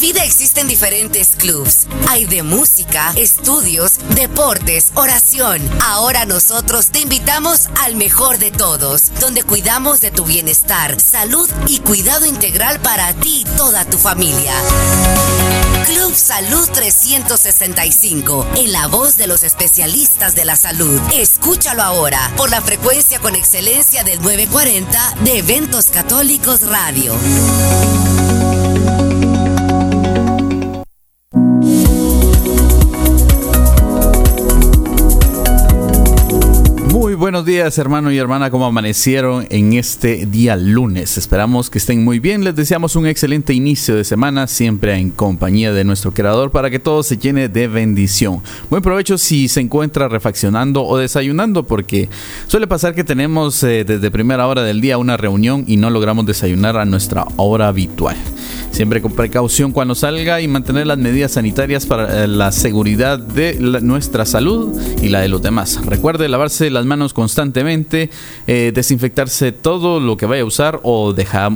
vida existen diferentes clubs. Hay de música, estudios, deportes, oración. Ahora nosotros te invitamos al mejor de todos, donde cuidamos de tu bienestar, salud y cuidado integral para ti y toda tu familia. Club Salud 365, en la voz de los especialistas de la salud. Escúchalo ahora por la frecuencia con excelencia del 940 de Eventos Católicos Radio. Buenos días, hermano y hermana, ¿cómo amanecieron en este día lunes? Esperamos que estén muy bien. Les deseamos un excelente inicio de semana, siempre en compañía de nuestro Creador, para que todo se llene de bendición. Buen provecho si se encuentra refaccionando o desayunando, porque suele pasar que tenemos eh, desde primera hora del día una reunión y no logramos desayunar a nuestra hora habitual. Siempre con precaución cuando salga y mantener las medidas sanitarias para eh, la seguridad de nuestra salud y la de los demás. Recuerde lavarse las manos constantemente, eh, desinfectarse todo lo que vaya a usar o,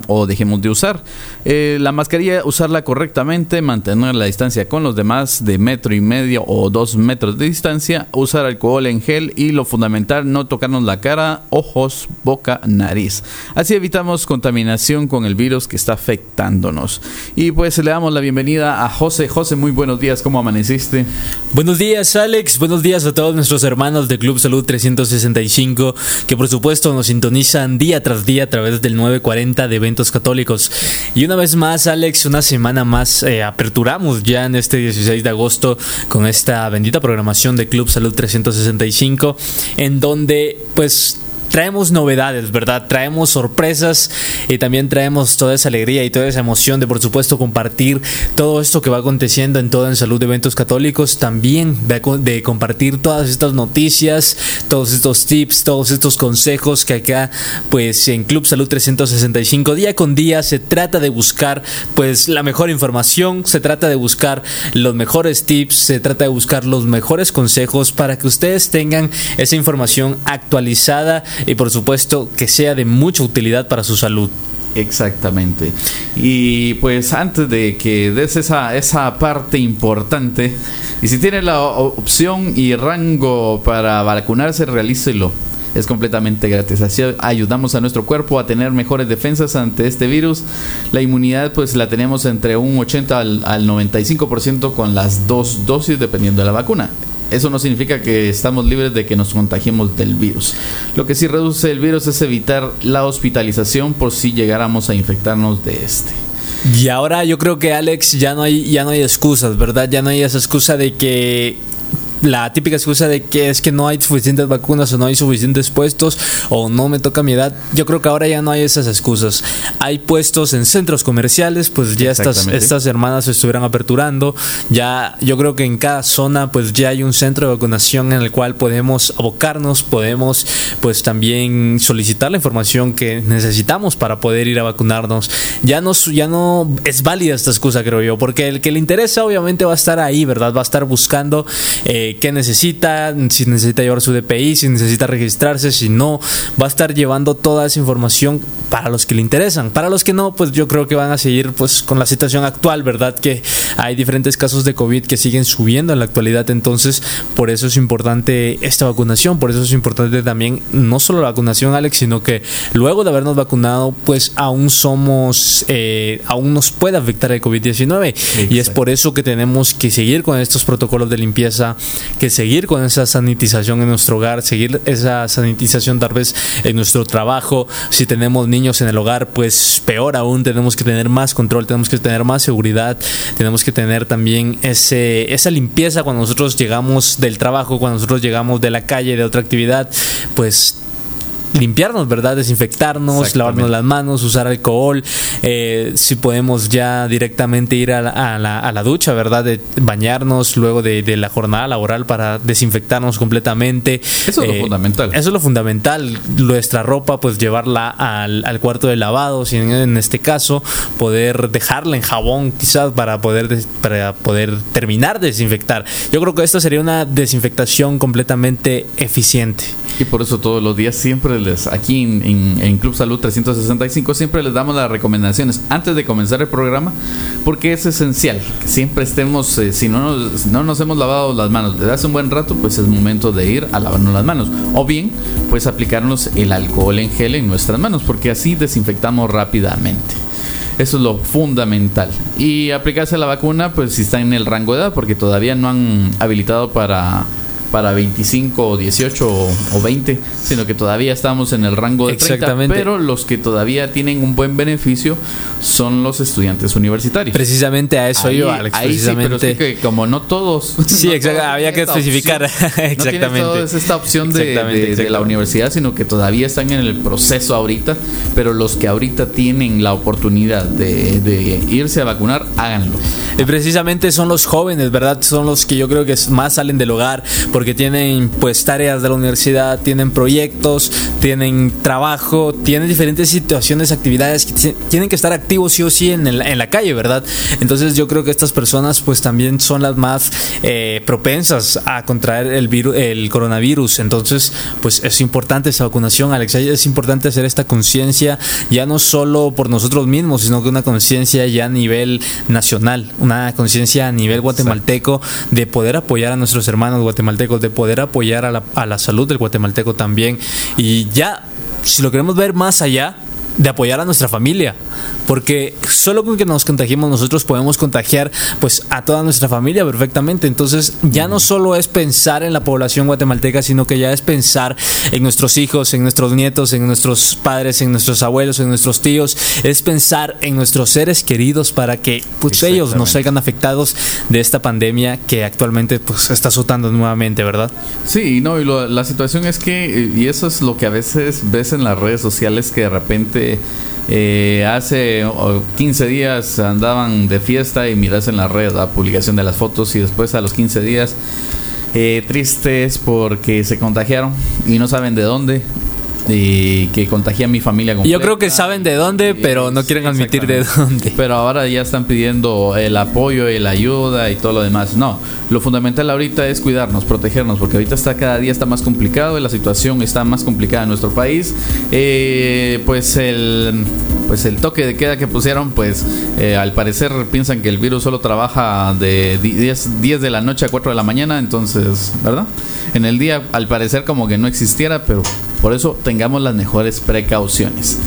o dejemos de usar. Eh, la mascarilla, usarla correctamente, mantener la distancia con los demás de metro y medio o dos metros de distancia, usar alcohol en gel y lo fundamental, no tocarnos la cara, ojos, boca, nariz. Así evitamos contaminación con el virus que está afectándonos. Y pues le damos la bienvenida a José. José, muy buenos días, ¿cómo amaneciste? Buenos días, Alex. Buenos días a todos nuestros hermanos de Club Salud 365, que por supuesto nos sintonizan día tras día a través del 940 de eventos católicos. Y una vez más, Alex, una semana más eh, aperturamos ya en este 16 de agosto con esta bendita programación de Club Salud 365, en donde pues traemos novedades, ¿verdad? Traemos sorpresas y también traemos toda esa alegría y toda esa emoción de, por supuesto, compartir todo esto que va aconteciendo en todo en Salud de Eventos Católicos. También de, compartir todas estas noticias, todos estos tips, todos estos consejos que acá, pues en Club Salud 365, día con día, se trata de buscar, pues, la mejor información, se trata de buscar los mejores tips, se trata de buscar los mejores consejos para que ustedes tengan esa información actualizada y por supuesto que sea de mucha utilidad para su salud. Exactamente. Y pues antes de que des esa, esa parte importante, y si tiene la opción y rango para vacunarse, realícelo. Es completamente gratis. Así ayudamos a nuestro cuerpo a tener mejores defensas ante este virus. La inmunidad pues la tenemos entre un 80 al, al 95% con las dos dosis dependiendo de la vacuna. Eso no significa que estamos libres de que nos contagiemos del virus. Lo que sí reduce el virus es evitar la hospitalización por si llegáramos a infectarnos de este. Y ahora yo creo que Alex ya no hay ya no hay excusas, ¿verdad? Ya no hay esa excusa de que la típica excusa de que es que no hay suficientes vacunas o no hay suficientes puestos o no me toca mi edad. Yo creo que ahora ya no hay esas excusas. Hay puestos en centros comerciales, pues ya estas, estas hermanas se estuvieran aperturando. Ya yo creo que en cada zona pues ya hay un centro de vacunación en el cual podemos abocarnos, podemos pues también solicitar la información que necesitamos para poder ir a vacunarnos. Ya no, ya no es válida esta excusa, creo yo, porque el que le interesa obviamente va a estar ahí, ¿verdad? Va a estar buscando eh, qué necesita, si necesita llevar su DPI, si necesita registrarse, si no, va a estar llevando toda esa información para los que le interesan. Para los que no, pues yo creo que van a seguir pues con la situación actual, ¿verdad? Que hay diferentes casos de COVID que siguen subiendo en la actualidad, entonces por eso es importante esta vacunación, por eso es importante también no solo la vacunación, Alex, sino que luego de habernos vacunado, pues aún somos, eh, aún nos puede afectar el COVID-19 y es por eso que tenemos que seguir con estos protocolos de limpieza que seguir con esa sanitización en nuestro hogar, seguir esa sanitización tal vez en nuestro trabajo. Si tenemos niños en el hogar, pues peor aún, tenemos que tener más control, tenemos que tener más seguridad, tenemos que tener también ese, esa limpieza cuando nosotros llegamos del trabajo, cuando nosotros llegamos de la calle, de otra actividad, pues limpiarnos, ¿verdad? Desinfectarnos, lavarnos las manos, usar alcohol, eh, si podemos ya directamente ir a la, a la, ducha, ¿verdad? De bañarnos luego de, la jornada laboral para desinfectarnos completamente. Eso es lo eh, fundamental. Eso es lo fundamental. Nuestra ropa, pues llevarla al, cuarto de lavado, si en, este caso, poder dejarla en jabón quizás para poder, para poder terminar de desinfectar. Yo creo que esta sería una desinfectación completamente eficiente. Y por eso todos los días siempre les, aquí en, Club Salud 365, siempre les damos las recomendaciones antes de comenzar el programa, porque es esencial que siempre estemos, eh, si no nos, no nos hemos lavado las manos desde hace un buen rato, pues es momento de ir a lavarnos las manos. O bien, pues aplicarnos el alcohol en gel en nuestras manos, porque así desinfectamos rápidamente. Eso es lo fundamental. Y aplicarse la vacuna, pues si está en el rango de edad, porque todavía no han habilitado para para 25 o 18 o, 20, sino que todavía estamos en el rango de 30, pero los que todavía tienen un buen beneficio son los estudiantes universitarios. Precisamente a eso yo, Alex, precisamente. que como no todos. Sí, había que especificar. exactamente. No es esta opción de, la universidad, sino que todavía están en el proceso ahorita, pero los que ahorita tienen la oportunidad de, irse a vacunar, háganlo. Y precisamente son los jóvenes, ¿verdad? Son los que yo creo que más salen del hogar, porque tienen pues tareas de la universidad, tienen proyectos, tienen trabajo, tienen diferentes situaciones, actividades que tienen que estar activos sí o sí en, en la calle, ¿verdad? Entonces yo creo que estas personas pues también son las más eh, propensas a contraer el virus, el coronavirus. Entonces pues es importante esa vacunación, Alex, es importante hacer esta conciencia ya no solo por nosotros mismos, sino que una conciencia ya a nivel nacional, una conciencia a nivel guatemalteco de poder apoyar a nuestros hermanos guatemaltecos de poder apoyar a la, a la salud del guatemalteco también. Y ya, si lo queremos ver más allá, de apoyar a nuestra familia, porque solo con que nos contagiemos nosotros podemos contagiar pues a toda nuestra familia perfectamente. Entonces, ya no solo es pensar en la población guatemalteca, sino que ya es pensar en nuestros hijos, en nuestros nietos, en nuestros padres, en nuestros abuelos, en nuestros tíos, es pensar en nuestros seres queridos para que pues ellos no salgan afectados de esta pandemia que actualmente pues está azotando nuevamente, ¿verdad? Sí, no, y la situación es que y eso es lo que a veces ves en las redes sociales que de repente eh, hace 15 días andaban de fiesta y miras en la red la publicación de las fotos y después a los 15 días eh, tristes porque se contagiaron y no saben de dónde y que contagia a mi familia Yo creo que saben de dónde, pero no quieren admitir de dónde. Pero ahora ya están pidiendo el apoyo y la ayuda y todo lo demás. No, lo fundamental ahorita es cuidarnos, protegernos, porque ahorita está cada día está más complicado y la situación está más complicada en nuestro país. Eh, pues el pues el toque de queda que pusieron, pues eh, al parecer piensan que el virus solo trabaja de 10, 10 de la noche a 4 de la mañana, entonces, ¿verdad? En el día al parecer como que no existiera, pero por eso tengamos las mejores precauciones.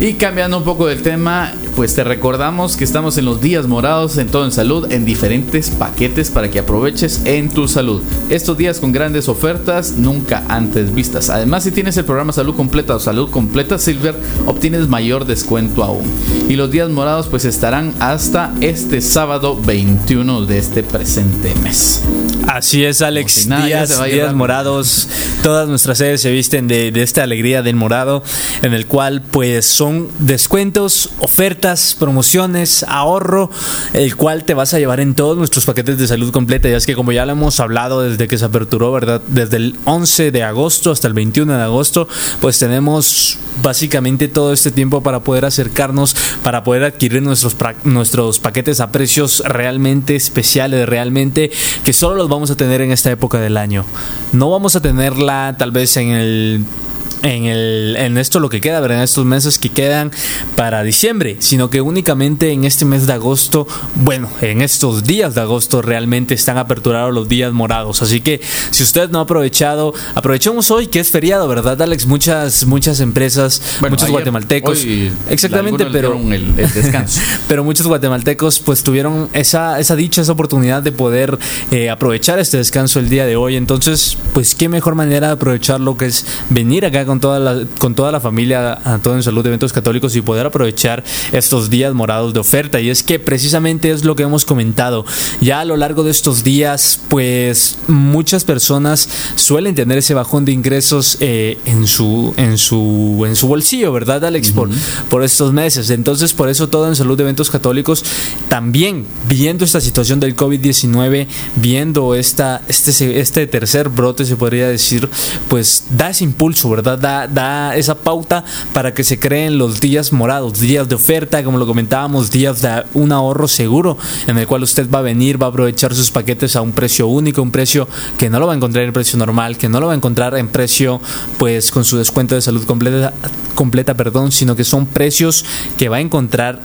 Y cambiando un poco del tema, pues te recordamos que estamos en los días morados en todo en salud en diferentes paquetes para que aproveches en tu salud. Estos días con grandes ofertas nunca antes vistas. Además, si tienes el programa Salud Completa o Salud Completa Silver, obtienes mayor descuento aún. Y los días morados pues estarán hasta este sábado 21 de este presente mes. Así es, Alex. días, días morados. Todas nuestras sedes se visten de, de esta alegría del morado, en el cual pues son descuentos, ofertas, promociones, ahorro, el cual te vas a llevar en todos nuestros paquetes de salud completa. Ya es que como ya lo hemos hablado desde que se aperturó, ¿verdad? Desde el 11 de agosto hasta el 21 de agosto, pues tenemos básicamente todo este tiempo para poder acercarnos, para poder adquirir nuestros, nuestros paquetes a precios realmente especiales, realmente que solo los vamos a tener en esta época del año. No vamos a tenerla tal vez en el en, el, en esto lo que queda, ¿verdad? En estos meses que quedan para diciembre, sino que únicamente en este mes de agosto, bueno, en estos días de agosto realmente están aperturados los días morados. Así que si usted no ha aprovechado, aprovechemos hoy que es feriado, ¿verdad, Alex? Muchas, muchas empresas, muchos guatemaltecos. exactamente, pero. El, descanso. pero muchos guatemaltecos pues tuvieron esa, esa dicha, esa oportunidad de poder eh, aprovechar este descanso el día de hoy. Entonces, pues qué mejor manera de aprovecharlo que es venir acá con toda la, con toda la familia a todo en salud de eventos católicos y poder aprovechar estos días morados de oferta. Y es que precisamente es lo que hemos comentado. Ya a lo largo de estos días, pues muchas personas suelen tener ese bajón de ingresos eh, en su en su en su bolsillo, ¿verdad, Alex? por, por estos meses. Entonces, por eso todo en salud de eventos católicos también viendo esta situación del COVID-19, viendo esta este este tercer brote se podría decir, pues da ese impulso, ¿verdad? Da, esa pauta para que se creen los días morados, días de oferta, como lo comentábamos, días de un ahorro seguro, en el cual usted va a venir, va a aprovechar sus paquetes a un precio único, un precio que no lo va a encontrar en precio normal, que no lo va a encontrar en precio, pues con su descuento de salud completa, completa perdón, sino que son precios que va a encontrar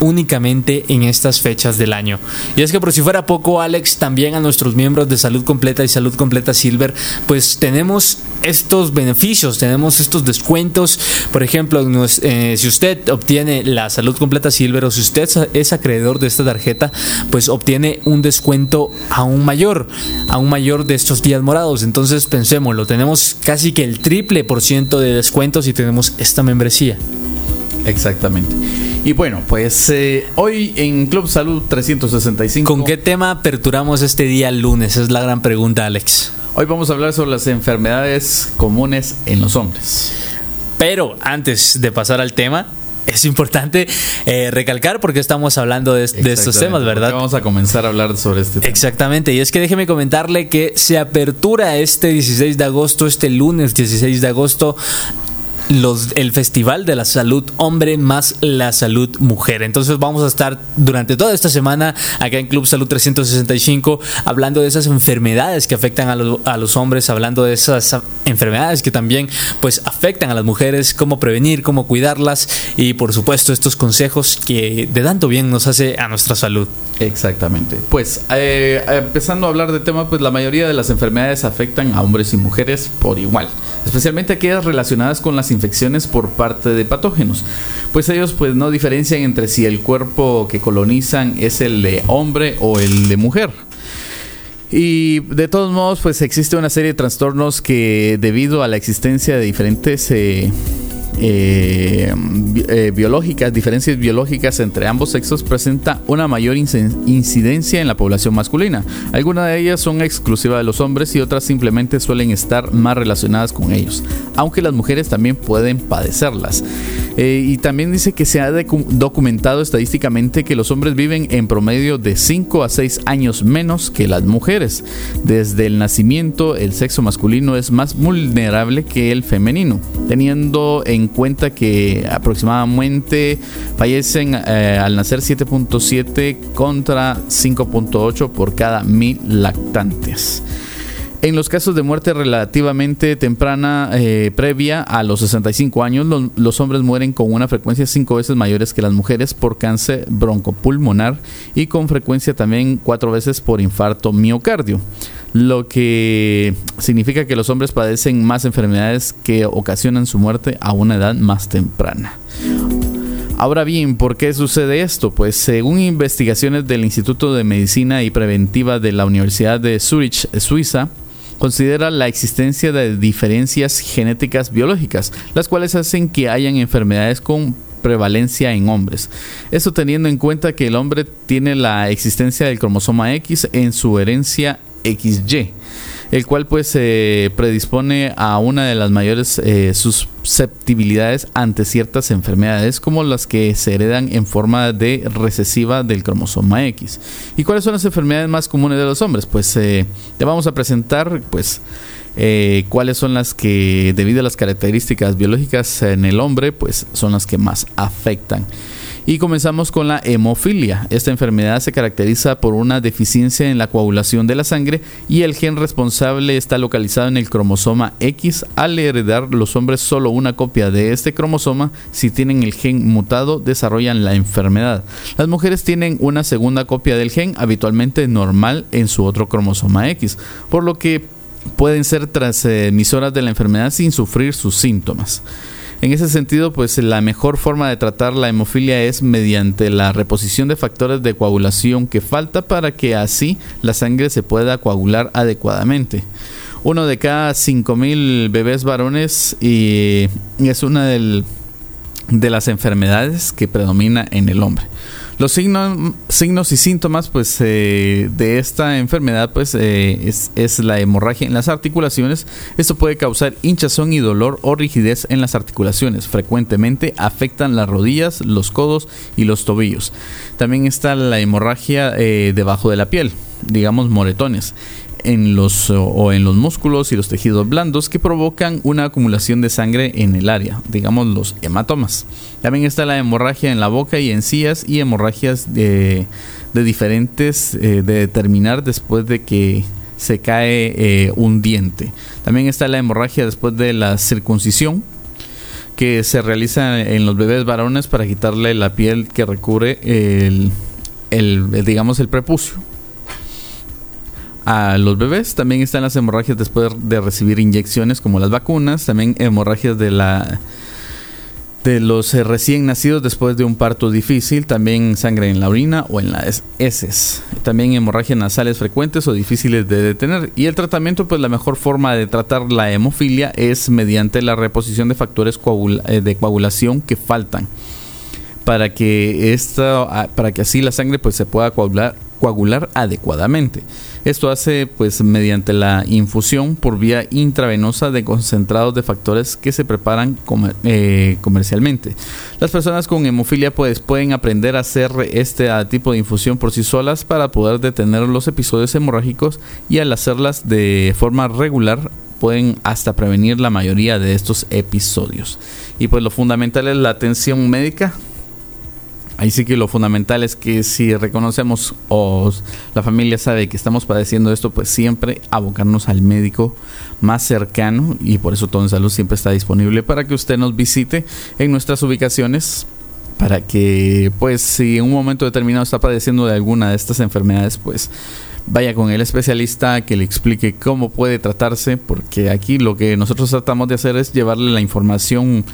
únicamente en estas fechas del año. Y es que por si fuera poco, Alex, también a nuestros miembros de Salud Completa y Salud Completa Silver, pues tenemos estos beneficios, tenemos estos descuentos. Por ejemplo, eh, si usted obtiene la Salud Completa Silver o si usted es acreedor de esta tarjeta, pues obtiene un descuento aún mayor, aún mayor de estos días morados. Entonces pensémoslo, tenemos casi que el triple por ciento de descuentos y tenemos esta membresía. Exactamente. Y bueno, pues eh, hoy en Club Salud 365. ¿Con qué tema aperturamos este día lunes? Es la gran pregunta, Alex. Hoy vamos a hablar sobre las enfermedades comunes en los hombres. Pero antes de pasar al tema, es importante eh, recalcar porque estamos hablando de, estos temas, ¿verdad? Vamos a comenzar a hablar sobre este tema. Exactamente, y es que déjeme comentarle que se apertura este 16 de agosto, este lunes 16 de agosto, los, el Festival de la Salud Hombre más la Salud Mujer. Entonces vamos a estar durante toda esta semana acá en Club Salud 365 hablando de esas enfermedades que afectan a, a los hombres, hablando de esas enfermedades que también pues afectan a las mujeres, cómo prevenir, cómo cuidarlas y por supuesto estos consejos que de tanto bien nos hace a nuestra salud. Exactamente. Pues eh, empezando a hablar de tema, pues la mayoría de las enfermedades afectan a hombres y mujeres por igual, especialmente aquellas relacionadas con las infecciones por parte de patógenos, pues ellos pues no diferencian entre si el cuerpo que colonizan es el de hombre o el de mujer. Y de todos modos, pues existe una serie de trastornos que debido a la existencia de diferentes eh, eh, eh, biológicas, diferencias biológicas entre ambos sexos presenta una mayor incidencia en la población masculina. Algunas de ellas son exclusivas de los hombres y otras simplemente suelen estar más relacionadas con ellos, aunque las mujeres también pueden padecerlas. Eh, y también dice que se ha documentado estadísticamente que los hombres viven en promedio de 5 a 6 años menos que las mujeres. Desde el nacimiento, el sexo masculino es más vulnerable que el femenino, teniendo en cuenta que aproximadamente fallecen eh, al nacer 7.7 contra 5.8 por cada mil lactantes. En los casos de muerte relativamente temprana, eh, previa a los 65 años, los, hombres mueren con una frecuencia cinco veces mayores que las mujeres por cáncer broncopulmonar y con frecuencia también cuatro veces por infarto miocardio, lo que significa que los hombres padecen más enfermedades que ocasionan su muerte a una edad más temprana. Ahora bien, ¿por qué sucede esto? Pues según investigaciones del Instituto de Medicina y Preventiva de la Universidad de Zurich, Suiza, considera la existencia de diferencias genéticas biológicas, las cuales hacen que hayan enfermedades con prevalencia en hombres. Esto teniendo en cuenta que el hombre tiene la existencia del cromosoma X en su herencia XY el cual pues se predispone a una de las mayores eh, susceptibilidades ante ciertas enfermedades como las que se heredan en forma de recesiva del cromosoma X. ¿Y cuáles son las enfermedades más comunes de los hombres? Pues eh, te vamos a presentar pues eh, cuáles son las que debido a las características biológicas en el hombre pues son las que más afectan. Y comenzamos con la hemofilia. Esta enfermedad se caracteriza por una deficiencia en la coagulación de la sangre y el gen responsable está localizado en el cromosoma X. Al heredar los hombres solo una copia de este cromosoma, si tienen el gen mutado, desarrollan la enfermedad. Las mujeres tienen una segunda copia del gen, habitualmente normal en su otro cromosoma X, por lo que pueden ser transmisoras de la enfermedad sin sufrir sus síntomas. En ese sentido, pues la mejor forma de tratar la hemofilia es mediante la reposición de factores de coagulación que falta para que así la sangre se pueda coagular adecuadamente. Uno de cada 5.000 bebés varones y es una de las enfermedades que predomina en el hombre. Los signos, signos y síntomas pues, eh, de esta enfermedad pues, eh, es, la hemorragia en las articulaciones. Esto puede causar hinchazón y dolor o rigidez en las articulaciones. Frecuentemente afectan las rodillas, los codos y los tobillos. También está la hemorragia eh, debajo de la piel, digamos moretones. En los o en los músculos y los tejidos blandos que provocan una acumulación de sangre en el área, digamos los hematomas. También está la hemorragia en la boca y encías y hemorragias de, diferentes eh, de determinar después de que se cae eh, un diente. También está la hemorragia después de la circuncisión que se realiza en los bebés varones para quitarle la piel que recubre el, el digamos el prepucio a los bebés. También están las hemorragias después de recibir inyecciones como las vacunas. También hemorragias de la de los eh, recién nacidos después de un parto difícil, también sangre en la orina o en las heces, también hemorragias nasales frecuentes o difíciles de detener. Y el tratamiento, pues la mejor forma de tratar la hemofilia es mediante la reposición de factores eh, de coagulación que faltan para que esta, ah, para que así la sangre pues se pueda coagular, coagular adecuadamente. Esto hace pues mediante la infusión por vía intravenosa de concentrados de factores que se preparan eh, comercialmente. Las personas con hemofilia pues pueden aprender a hacer este tipo de infusión por sí solas para poder detener los episodios hemorrágicos y al hacerlas de forma regular pueden hasta prevenir la mayoría de estos episodios. Y pues lo fundamental es la atención médica Ahí sí que lo fundamental es que si reconocemos o la familia sabe que estamos padeciendo esto, pues siempre abocarnos al médico más cercano y por eso todo en salud siempre está disponible para que usted nos visite en nuestras ubicaciones para que pues si en un momento determinado está padeciendo de alguna de estas enfermedades, pues vaya con el especialista que le explique cómo puede tratarse, porque aquí lo que nosotros tratamos de hacer es llevarle la información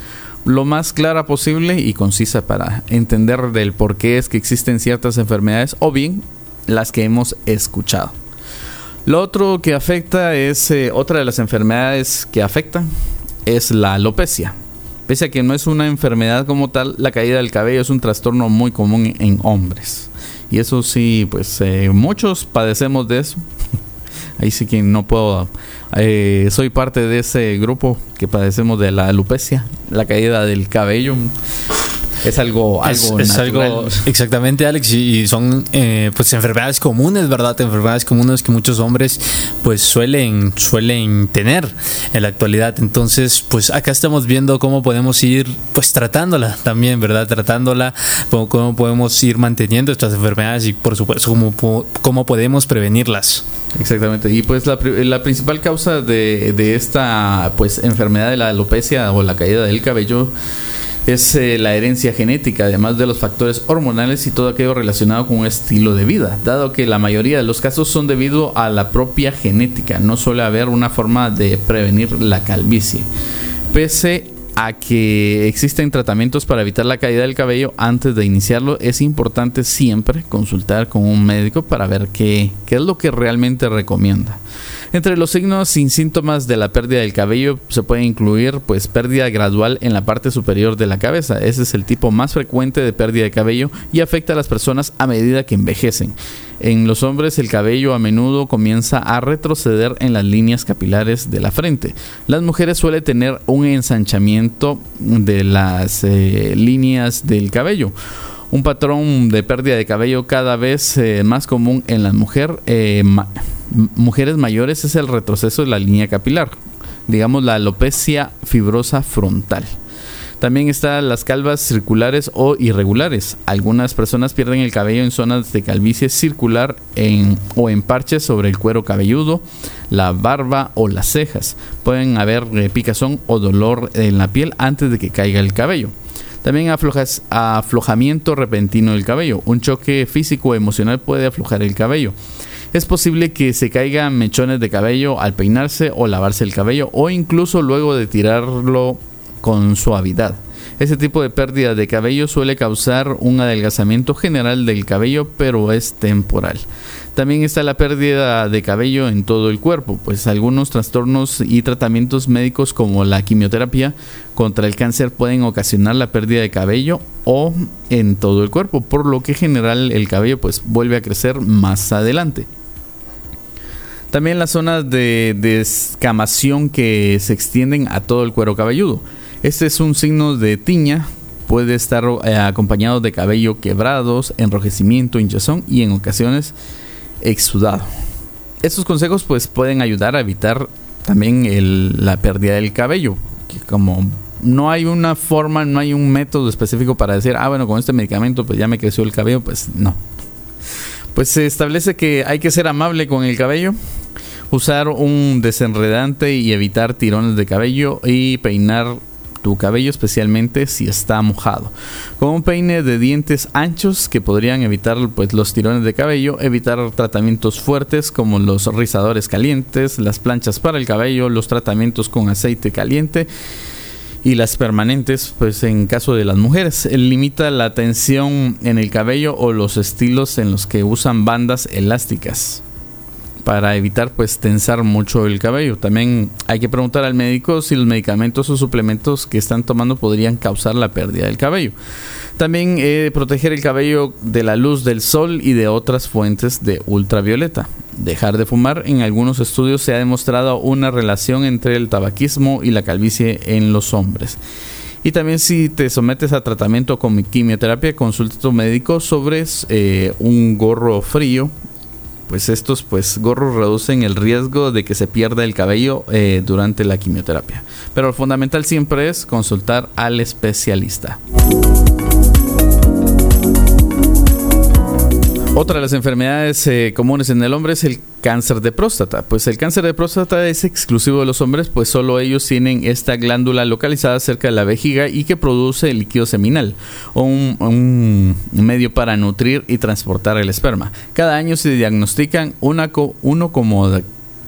lo más clara posible y concisa para entender del por qué es que existen ciertas enfermedades o bien las que hemos escuchado. Lo otro que afecta es, eh, otra de las enfermedades que afectan es la alopecia. Pese a que no es una enfermedad como tal, la caída del cabello es un trastorno muy común en hombres. Y eso sí, pues eh, muchos padecemos de eso. Ahí sí que no puedo. Eh, soy parte de ese grupo que padecemos de la alopecia, la caída del cabello es algo, algo, es, algo exactamente Alex y, son eh, pues enfermedades comunes verdad enfermedades comunes que muchos hombres pues suelen suelen tener en la actualidad. Entonces pues acá estamos viendo cómo podemos ir pues tratándola también verdad tratándola cómo, podemos ir manteniendo estas enfermedades y por supuesto cómo, cómo podemos prevenirlas. Exactamente. Y pues la, la principal causa de, de esta pues enfermedad de la alopecia o la caída del cabello es eh, la herencia genética, además de los factores hormonales y todo aquello relacionado con un estilo de vida, dado que la mayoría de los casos son debido a la propia genética, no suele haber una forma de prevenir la calvicie. Pese a que existen tratamientos para evitar la caída del cabello antes de iniciarlo, es importante siempre consultar con un médico para ver qué, qué es lo que realmente recomienda. Entre los signos sin síntomas de la pérdida del cabello se puede incluir pues pérdida gradual en la parte superior de la cabeza. Ese es el tipo más frecuente de pérdida de cabello y afecta a las personas a medida que envejecen. En los hombres el cabello a menudo comienza a retroceder en las líneas capilares de la frente. Las mujeres suelen tener un ensanchamiento de las eh, líneas del cabello un patrón de pérdida de cabello cada vez eh, más común en mujeres. Eh, mujeres mayores es el retroceso de la línea capilar, digamos la alopecia fibrosa frontal. También están las calvas circulares o irregulares. Algunas personas pierden el cabello en zonas de calvicie circular o en parches sobre el cuero cabelludo, la barba o las cejas. Pueden haber eh, picazón o dolor en la piel antes de que caiga el cabello. También aflojas, aflojamiento repentino del cabello. Un choque físico o emocional puede aflojar el cabello. Es posible que se caigan mechones de cabello al peinarse o lavarse el cabello o incluso luego de tirarlo con suavidad. Ese tipo de pérdida de cabello suele causar un adelgazamiento general del cabello, pero es temporal. También está la pérdida de cabello en todo el cuerpo, pues algunos trastornos y tratamientos médicos como la quimioterapia contra el cáncer pueden ocasionar la pérdida de cabello o en todo el cuerpo, por lo que en general el cabello pues vuelve a crecer más adelante. También las zonas de descamación que se extienden a todo el cuero cabelludo. Este es un signo de tiña, puede estar eh, acompañado de cabello quebrados, enrojecimiento, hinchazón y en ocasiones exudado. estos consejos pues pueden ayudar a evitar también la pérdida del cabello, que como no hay una forma, no hay un método específico para decir, ah, bueno, con este medicamento pues ya me creció el cabello, pues no. Pues se establece que hay que ser amable con el cabello, usar un desenredante y evitar tirones de cabello y peinar tu cabello especialmente si está mojado. Con un peine de dientes anchos que podrían evitar pues, los tirones de cabello, evitar tratamientos fuertes como los rizadores calientes, las planchas para el cabello, los tratamientos con aceite caliente y las permanentes, pues en caso de las mujeres. Limita la tensión en el cabello o los estilos en los que usan bandas elásticas para evitar pues tensar mucho el cabello. También hay que preguntar al médico si los medicamentos o suplementos que están tomando podrían causar la pérdida del cabello. También eh, proteger el cabello de la luz del sol y de otras fuentes de ultravioleta. Dejar de fumar. En algunos estudios se ha demostrado una relación entre el tabaquismo y la calvicie en los hombres. Y también si te sometes a tratamiento con quimioterapia, consulta a tu médico sobre eh, un gorro frío pues estos pues gorros reducen el riesgo de que se pierda el cabello eh, durante la quimioterapia. Pero lo fundamental siempre es consultar al especialista. Otra de las enfermedades eh, comunes en el hombre es el cáncer de próstata. Pues el cáncer de próstata es exclusivo de los hombres, pues solo ellos tienen esta glándula localizada cerca de la vejiga y que produce el líquido seminal, o un, medio para nutrir y transportar el esperma. Cada año se diagnostican una, uno como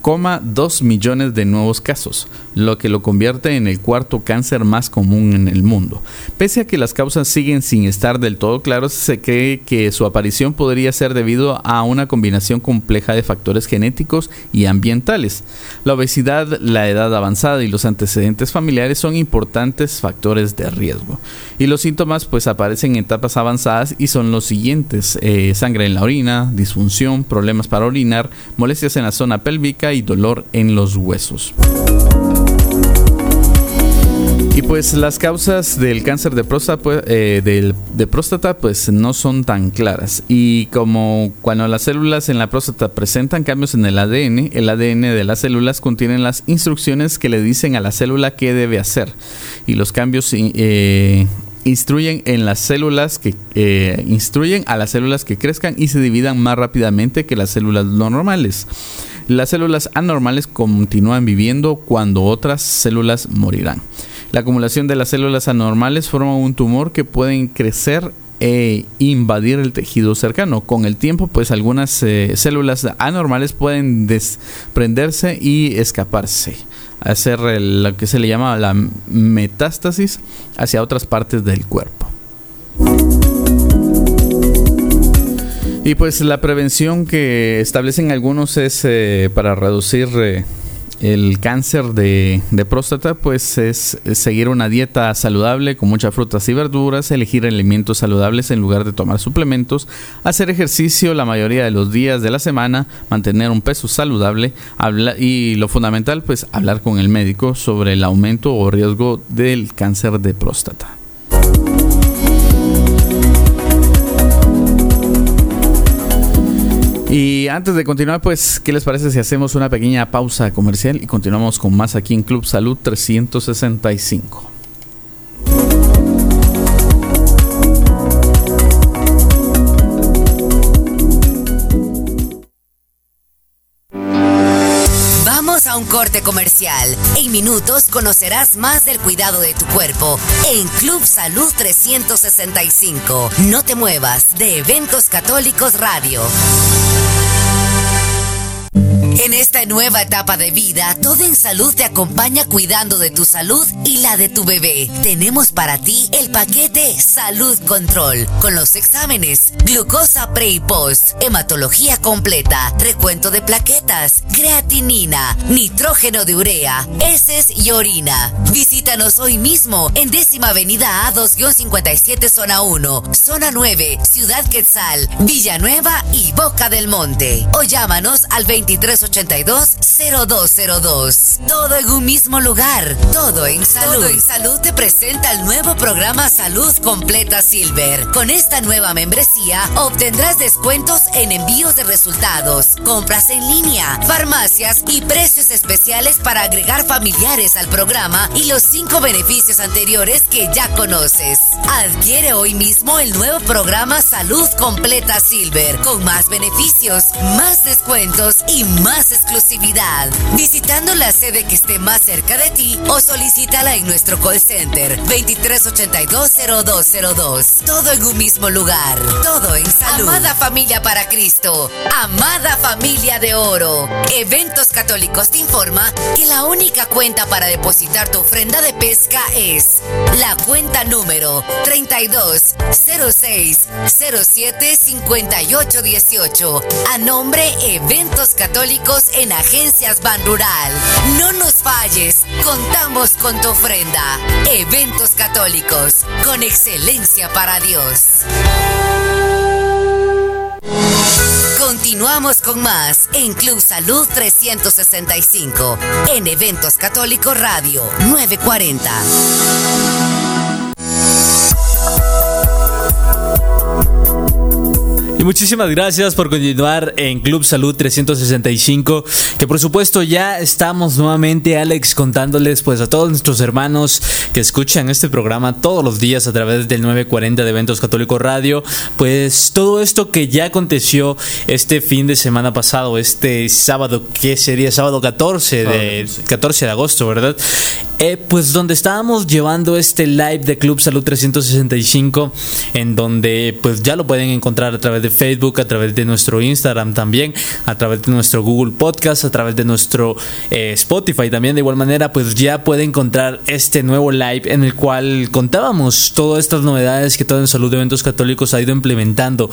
2 millones de nuevos casos, lo que lo convierte en el cuarto cáncer más común en el mundo. Pese a que las causas siguen sin estar del todo claras, se cree que su aparición podría ser debido a una combinación compleja de factores genéticos y ambientales. La obesidad, la edad avanzada y los antecedentes familiares son importantes factores de riesgo. Y los síntomas pues aparecen en etapas avanzadas y son los siguientes: eh, sangre en la orina, disfunción, problemas para orinar, molestias en la zona pélvica y dolor en los huesos. Y pues las causas del cáncer de próstata, pues, eh, de próstata pues no son tan claras. Y como cuando las células en la próstata presentan cambios en el ADN, el ADN de las células contienen las instrucciones que le dicen a la célula qué debe hacer. Y los cambios eh, instruyen en las células que eh, instruyen a las células que crezcan y se dividan más rápidamente que las células normales. Las células anormales continúan viviendo cuando otras células morirán. La acumulación de las células anormales forma un tumor que pueden crecer e invadir el tejido cercano. Con el tiempo, pues algunas eh, células anormales pueden desprenderse y escaparse, hacer lo que se le llama la metástasis hacia otras partes del cuerpo. Y pues la prevención que establecen algunos es eh, para reducir eh, el cáncer de, próstata, pues es, seguir una dieta saludable con muchas frutas y verduras, elegir alimentos saludables en lugar de tomar suplementos, hacer ejercicio la mayoría de los días de la semana, mantener un peso saludable y lo fundamental, pues hablar con el médico sobre el aumento o riesgo del cáncer de próstata. Y antes de continuar, pues, ¿qué les parece si hacemos una pequeña pausa comercial y continuamos con más aquí en Club Salud 365? Vamos a un corte comercial. En minutos conocerás más del cuidado de tu cuerpo en Club Salud 365. No te muevas de Eventos Católicos Radio. En esta nueva etapa de vida, Todo en Salud te acompaña cuidando de tu salud y la de tu bebé. Tenemos para ti el paquete Salud Control, con los exámenes, glucosa pre y post, hematología completa, recuento de plaquetas, creatinina, nitrógeno de urea, heces y orina. Visítanos hoy mismo en décima avenida A2-57 zona 1, zona 9, Ciudad Quetzal, Villanueva y Boca del Monte. O llámanos al 23 2382-0202. Todo en un mismo lugar, todo en salud. Todo en salud te presenta el nuevo programa Salud Completa Silver. Con esta nueva membresía obtendrás descuentos en envíos de resultados, compras en línea, farmacias y precios especiales para agregar familiares al programa y los cinco beneficios anteriores que ya conoces. Adquiere hoy mismo el nuevo programa Salud Completa Silver con más beneficios, más descuentos y más exclusividad. Visitando la sede que esté más cerca de ti o solicítala en nuestro call center 23820202. Todo en un mismo lugar, todo en salud. Amada familia para Cristo, amada familia de oro. Eventos Católicos te informa que la única cuenta para depositar tu ofrenda de pesca es la cuenta número 32 06 07 58 18 a nombre Eventos Católicos en Agencias Ban Rural. No nos falles, contamos con tu ofrenda. Eventos Católicos, con excelencia para Dios. Continuamos con más en Club Salud 365, en Eventos Católicos Radio 940. Y muchísimas gracias por continuar en Club Salud 365, que por supuesto ya estamos nuevamente, Alex, contándoles pues a todos nuestros hermanos que escuchan este programa todos los días a través del 940 de Eventos Católico Radio, pues todo esto que ya aconteció este fin de semana pasado, este sábado, que sería sábado 14 de, 14 de agosto, ¿verdad? Eh, pues donde estábamos llevando este live de Club Salud 365, en donde pues ya lo pueden encontrar a través de Facebook, a través de nuestro Instagram también, a través de nuestro Google Podcast, a través de nuestro eh, Spotify también. De igual manera, pues ya puede encontrar este nuevo live en el cual contábamos todas estas novedades que todo en Salud de Eventos Católicos ha ido implementando.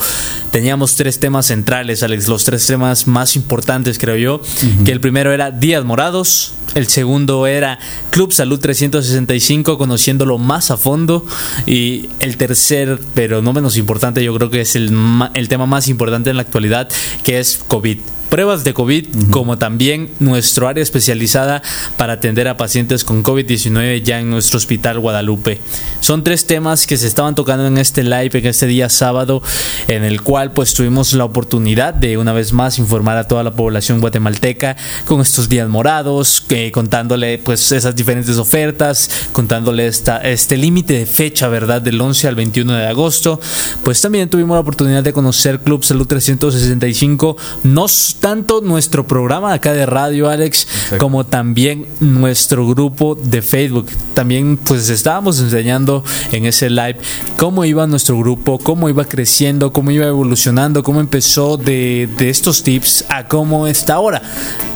Teníamos tres temas centrales, Alex, los tres temas más importantes, creo yo, que el primero era Días Morados, el segundo era Club Salud 365, conociéndolo más a fondo. Y el tercer, pero no menos importante, yo creo que es el, el tema más importante en la actualidad, que es COVID pruebas de COVID, como también nuestro área especializada para atender a pacientes con COVID-19 ya en nuestro hospital Guadalupe. Son tres temas que se estaban tocando en este live, en este día sábado, en el cual pues tuvimos la oportunidad de una vez más informar a toda la población guatemalteca con estos días morados, eh, contándole pues esas diferentes ofertas, contándole esta, este límite de fecha, ¿verdad? Del 11 al 21 de agosto. Pues también tuvimos la oportunidad de conocer Club Salud 365. Nos tanto nuestro programa acá de radio, Alex, como también nuestro grupo de Facebook. También pues estábamos enseñando en ese live cómo iba nuestro grupo, cómo iba creciendo, cómo iba evolucionando, cómo empezó de, de estos tips a cómo está ahora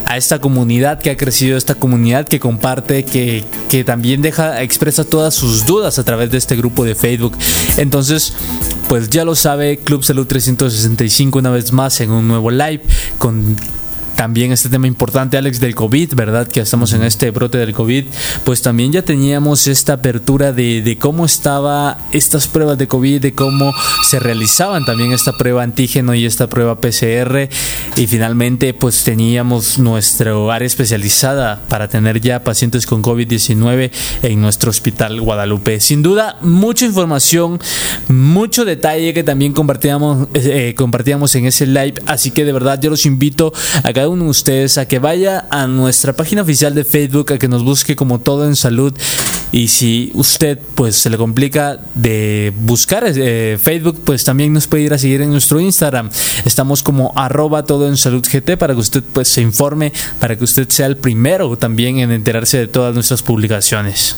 a esta comunidad que ha crecido, esta comunidad que comparte, que, que, también deja, expresa todas sus dudas a través de este grupo de Facebook. Entonces, pues ya lo sabe, Club Salud 365 una vez más en un nuevo live con también este tema importante, Alex, del COVID, ¿verdad? Que estamos en este brote del COVID, pues también ya teníamos esta apertura de, de, cómo estaba estas pruebas de COVID, de cómo se realizaban también esta prueba antígeno y esta prueba PCR. Y finalmente, pues teníamos nuestro área especializada para tener ya pacientes con COVID-19 en nuestro hospital Guadalupe. Sin duda, mucha información, mucho detalle que también compartíamos, eh, compartíamos en ese live. Así que de verdad yo los invito a cada uno de ustedes a que vaya a nuestra página oficial de Facebook, a que nos busque como todo en salud. Y si usted pues se le complica de buscar eh, Facebook, pues también nos puede ir a seguir en nuestro Instagram. Estamos como arroba todo en salud GT para que usted pues se informe, para que usted sea el primero también en enterarse de todas nuestras publicaciones.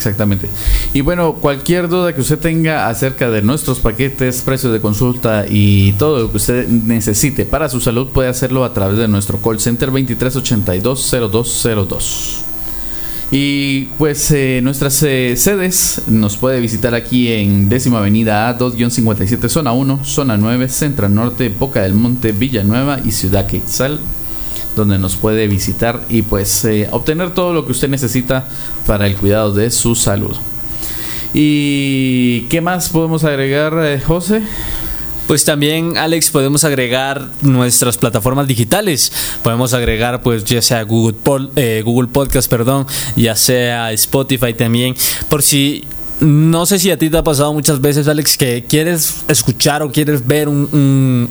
Exactamente. Y bueno, cualquier duda que usted tenga acerca de nuestros paquetes, precios de consulta y todo lo que usted necesite para su salud, puede hacerlo a través de nuestro call center 2382-0202. Y pues eh, nuestras eh, sedes nos puede visitar aquí en décima avenida A2-57, zona 1, zona 9, Centro Norte, Boca del Monte, Villanueva y Ciudad Quetzal donde nos puede visitar y pues eh, obtener todo lo que usted necesita para el cuidado de su salud. ¿Y qué más podemos agregar, eh, José? Pues también, Alex, podemos agregar nuestras plataformas digitales. Podemos agregar, pues, ya sea Google, eh, Google Podcast, perdón, ya sea Spotify también. Por si no sé si a ti te ha pasado muchas veces, Alex, que quieres escuchar o quieres ver un,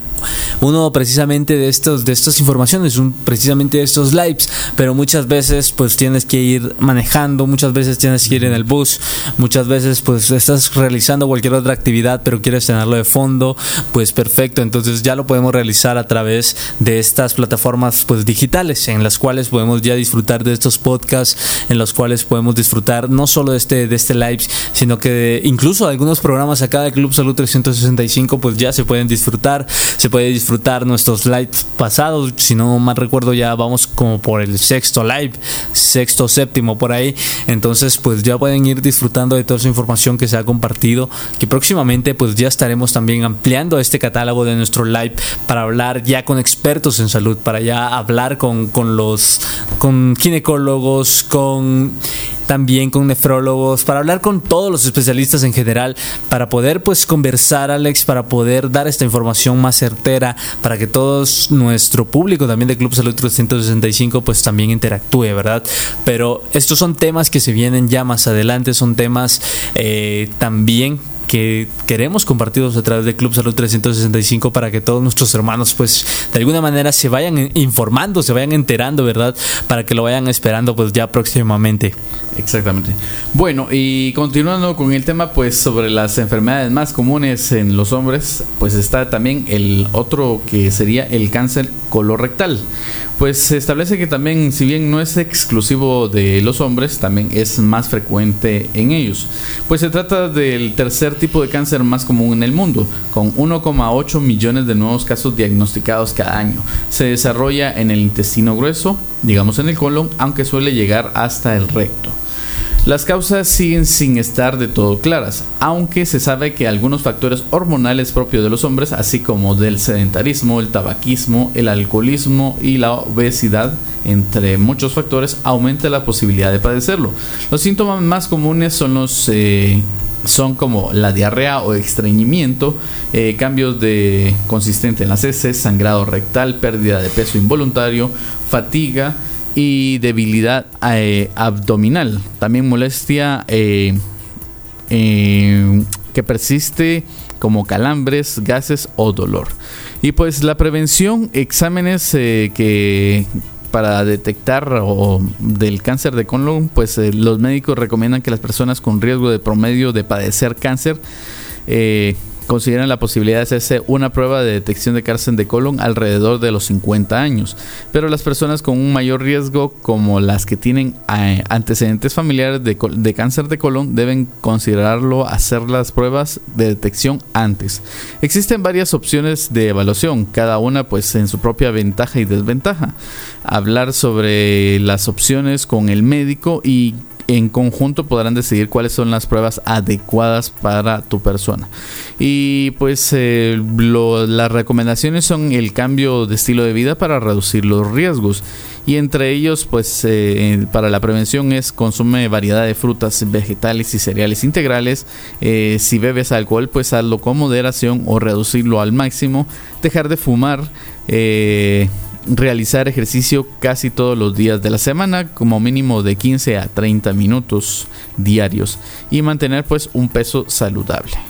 uno precisamente de estos de estas informaciones, un, precisamente de estos lives, pero muchas veces pues tienes que ir manejando, muchas veces tienes que ir en el bus, muchas veces pues estás realizando cualquier otra actividad, pero quieres tenerlo de fondo, pues perfecto, entonces ya lo podemos realizar a través de estas plataformas pues digitales en las cuales podemos ya disfrutar de estos podcasts, en los cuales podemos disfrutar no solo de este de este live, sino que incluso algunos programas acá de Club Salud 365 pues ya se pueden disfrutar, se puede disfrutar nuestros lives pasados, si no mal recuerdo ya vamos como por el sexto live, sexto, séptimo por ahí, entonces pues ya pueden ir disfrutando de toda esa información que se ha compartido, que próximamente pues ya estaremos también ampliando este catálogo de nuestro live para hablar ya con expertos en salud, para ya hablar con, con los con ginecólogos, con también con nefrólogos, para hablar con todos los especialistas en general, para poder pues conversar, Alex, para poder dar esta información más certera, para que todo nuestro público también de Club Salud 365 pues también interactúe, ¿verdad? Pero estos son temas que se vienen ya más adelante, son temas eh, también que queremos compartirlos a través de Club Salud 365 para que todos nuestros hermanos pues de alguna manera se vayan informando, se vayan enterando, ¿verdad? Para que lo vayan esperando pues ya próximamente. Exactamente. Bueno, y continuando con el tema pues sobre las enfermedades más comunes en los hombres, pues está también el otro que sería el cáncer colorectal. Pues se establece que también, si bien no es exclusivo de los hombres, también es más frecuente en ellos. Pues se trata del tercer tipo de cáncer más común en el mundo, con 1,8 millones de nuevos casos diagnosticados cada año. Se desarrolla en el intestino grueso, digamos en el colon, aunque suele llegar hasta el recto. Las causas siguen sin estar de todo claras, aunque se sabe que algunos factores hormonales propios de los hombres, así como del sedentarismo, el tabaquismo, el alcoholismo y la obesidad, entre muchos factores, aumenta la posibilidad de padecerlo. Los síntomas más comunes son los eh, son como la diarrea o estreñimiento, eh, cambios de consistente en las heces, sangrado rectal, pérdida de peso involuntario, fatiga, y debilidad eh, abdominal. También molestia eh, que persiste como calambres, gases o dolor. Y pues la prevención, exámenes que para detectar o del cáncer de colon, pues los médicos recomiendan que las personas con riesgo de promedio de padecer cáncer consideran la posibilidad de hacerse una prueba de detección de cáncer de colon alrededor de los 50 años, pero las personas con un mayor riesgo, como las que tienen eh, antecedentes familiares de, cáncer de colon, deben considerarlo hacer las pruebas de detección antes. Existen varias opciones de evaluación, cada una pues en su propia ventaja y desventaja. Hablar sobre las opciones con el médico y en conjunto podrán decidir cuáles son las pruebas adecuadas para tu persona. Y pues eh, las recomendaciones son el cambio de estilo de vida para reducir los riesgos. Y entre ellos, pues eh, para la prevención es consume variedad de frutas, vegetales y cereales integrales. Eh, si bebes alcohol, pues hazlo con moderación o reducirlo al máximo. Dejar de fumar realizar ejercicio casi todos los días de la semana, como mínimo de 15 a 30 minutos diarios y mantener pues un peso saludable.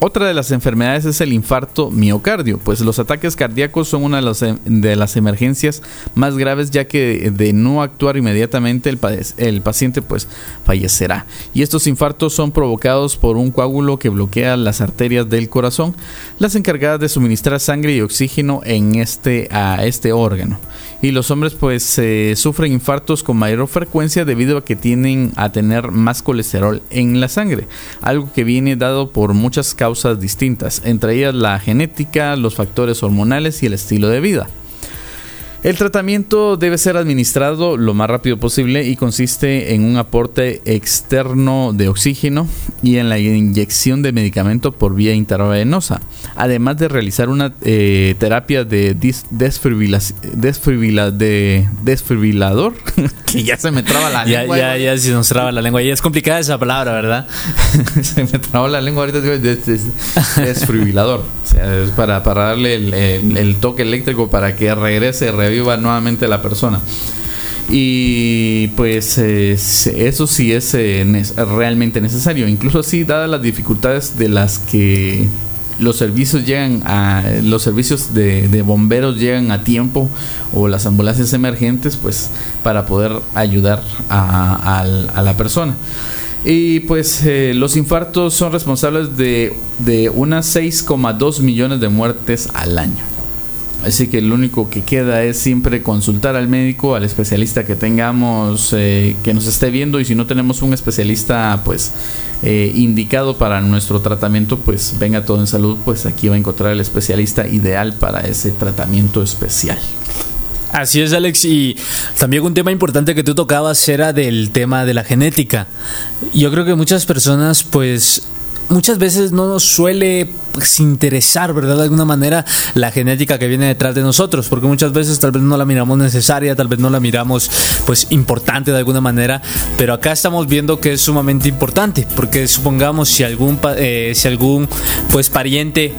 Otra de las enfermedades es el infarto miocardio, pues los ataques cardíacos son una de las, emergencias más graves ya que de no actuar inmediatamente el, paciente pues fallecerá. Y estos infartos son provocados por un coágulo que bloquea las arterias del corazón, las encargadas de suministrar sangre y oxígeno en este, a este órgano y los hombres pues sufren infartos con mayor frecuencia debido a que tienen a tener más colesterol en la sangre, algo que viene dado por muchas causas distintas, entre ellas la genética, los factores hormonales y el estilo de vida. El tratamiento debe ser administrado lo más rápido posible y consiste en un aporte externo de oxígeno y en la inyección de medicamento por vía intravenosa, además de realizar una eh, terapia de desfibrilador, que ya se me traba la lengua. Ya, ya, se nos traba la lengua. Y es complicada esa palabra, ¿verdad? se me traba la lengua ahorita, desfibrilador. O sea, es para, para darle el, toque eléctrico para que regrese, reviva nuevamente la persona. Y pues eso sí es eh, realmente necesario. Incluso así, dadas las dificultades de las que los servicios llegan a los servicios de, bomberos llegan a tiempo o las ambulancias emergentes pues para poder ayudar a la persona y pues eh, los infartos son responsables de, de unas 6,2 millones de muertes al año. Así que lo único que queda es siempre consultar al médico, al especialista que tengamos, eh, que nos esté viendo. Y si no tenemos un especialista, pues eh, indicado para nuestro tratamiento, pues venga todo en salud, pues aquí va a encontrar el especialista ideal para ese tratamiento especial. Así es, Alex. Y también un tema importante que tú tocabas era del tema de la genética. Yo creo que muchas personas, pues, muchas veces no nos suele pues, interesar, ¿verdad? De alguna manera la genética que viene detrás de nosotros, porque muchas veces tal vez no la miramos necesaria, tal vez no la miramos pues importante de alguna manera, pero acá estamos viendo que es sumamente importante, porque supongamos si algún eh, si algún pues pariente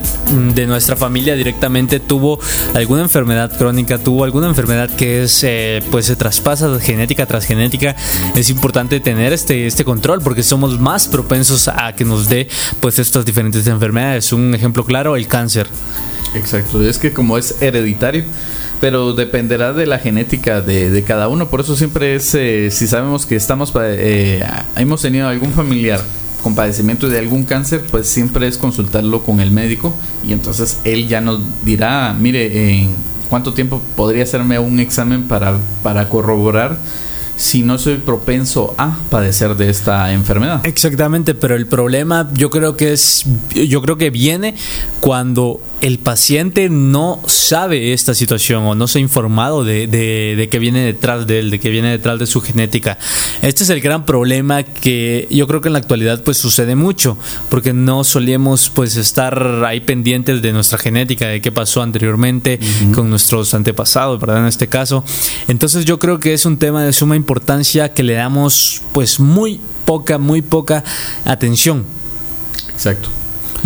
de nuestra familia directamente tuvo alguna enfermedad crónica, tuvo alguna enfermedad que es eh, pues se traspasa genética tras genética, es importante tener este este control porque somos más propensos a que nos dé pues estas diferentes enfermedades. Un ejemplo claro, el cáncer. Exacto, es que como es hereditario, pero dependerá de la genética de, cada uno. Por eso siempre es, eh, si sabemos que estamos, eh, hemos tenido algún familiar con padecimiento de algún cáncer, pues siempre es consultarlo con el médico y entonces él ya nos dirá, mire, en cuánto tiempo podría hacerme un examen para, para corroborar si no soy propenso a padecer de esta enfermedad. Exactamente, pero el problema yo creo que es yo creo que viene cuando el paciente no sabe esta situación o no se ha informado de, de, que viene detrás de él, de que viene detrás de su genética. Este es el gran problema que yo creo que en la actualidad pues sucede mucho, porque no solíamos pues estar ahí pendientes de nuestra genética, de qué pasó anteriormente con nuestros antepasados, ¿verdad? En este caso. Entonces yo creo que es un tema de suma importancia que le damos pues muy poca, muy poca atención. Exacto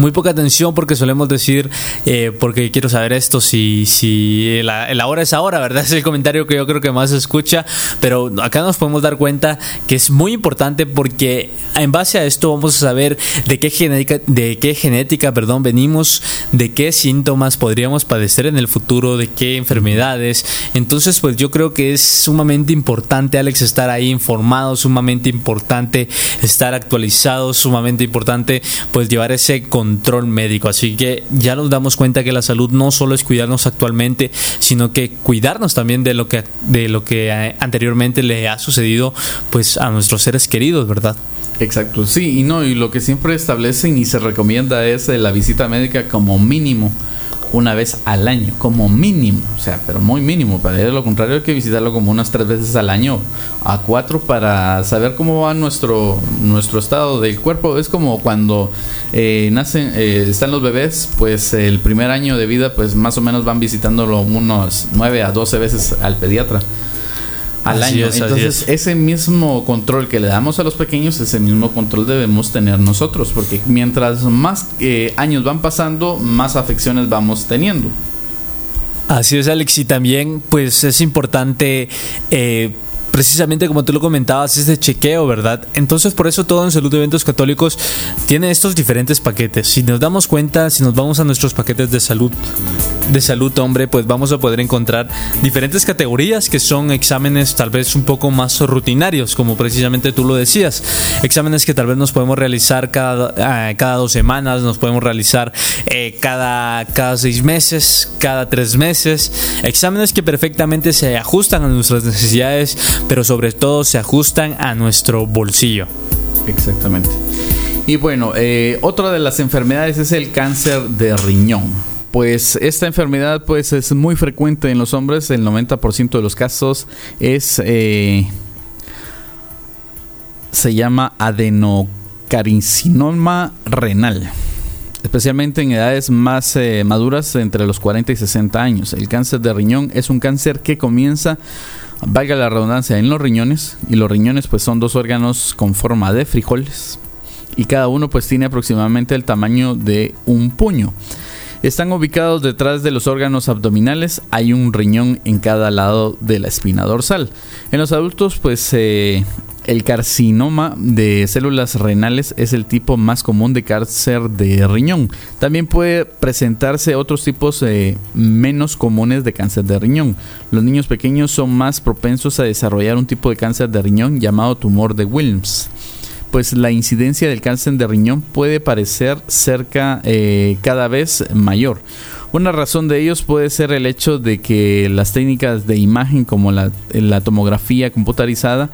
muy poca atención porque solemos decir, eh, porque quiero saber esto, si, si la, hora es ahora, ¿verdad? Es el comentario que yo creo que más se escucha, pero acá nos podemos dar cuenta que es muy importante porque en base a esto vamos a saber de qué genética, de qué genética, perdón, venimos, de qué síntomas podríamos padecer en el futuro, de qué enfermedades. Entonces, pues yo creo que es sumamente importante, Alex, estar ahí informado, sumamente importante estar actualizado, sumamente importante, pues llevar ese control control médico. Así que ya nos damos cuenta que la salud no solo es cuidarnos actualmente, sino que cuidarnos también de lo que, de lo que eh, anteriormente le ha sucedido pues a nuestros seres queridos, ¿verdad? Exacto, sí, y no, y lo que siempre establecen y se recomienda es eh, la visita médica como mínimo una vez al año, como mínimo, o sea, pero muy mínimo. Para lo contrario, hay que visitarlo como unas tres veces al año, a cuatro, para saber cómo va nuestro, nuestro estado del cuerpo. Es como cuando eh, nacen, eh, están los bebés, pues el primer año de vida, pues más o menos van visitándolo unos nueve a doce veces al pediatra al año. Entonces, ese mismo control que le damos a los pequeños, ese mismo control debemos tener nosotros, porque mientras más eh, años van pasando, más afecciones vamos teniendo. Así es, Alex, y también pues es importante eh, precisamente como tú lo comentabas, es de chequeo, ¿verdad? Entonces, por eso todo en Salud de Eventos Católicos tiene estos diferentes paquetes. Si nos damos cuenta, si nos vamos a nuestros paquetes de salud, de salud, hombre, pues vamos a poder encontrar diferentes categorías que son exámenes tal vez un poco más rutinarios, como precisamente tú lo decías. Exámenes que tal vez nos podemos realizar cada, eh, cada dos semanas, nos podemos realizar eh, cada, cada seis meses, cada tres meses. Exámenes que perfectamente se ajustan a nuestras necesidades pero sobre todo se ajustan a nuestro bolsillo. Exactamente. Y bueno, eh, otra de las enfermedades es el cáncer de riñón. Pues esta enfermedad pues es muy frecuente en los hombres, el 90% de los casos es eh, se llama adenocarcinoma renal especialmente en edades más eh, maduras entre los 40 y 60 años. El cáncer de riñón es un cáncer que comienza, valga la redundancia, en los riñones y los riñones pues son dos órganos con forma de frijoles y cada uno pues tiene aproximadamente el tamaño de un puño. Están ubicados detrás de los órganos abdominales, hay un riñón en cada lado de la espina dorsal. En los adultos pues eh, el carcinoma de células renales es el tipo más común de cáncer de riñón. También puede presentarse otros tipos eh, menos comunes de cáncer de riñón. Los niños pequeños son más propensos a desarrollar un tipo de cáncer de riñón llamado tumor de Wilms pues la incidencia del cáncer de riñón puede parecer cerca eh, cada vez mayor. Una razón de ellos puede ser el hecho de que las técnicas de imagen como la, tomografía computarizada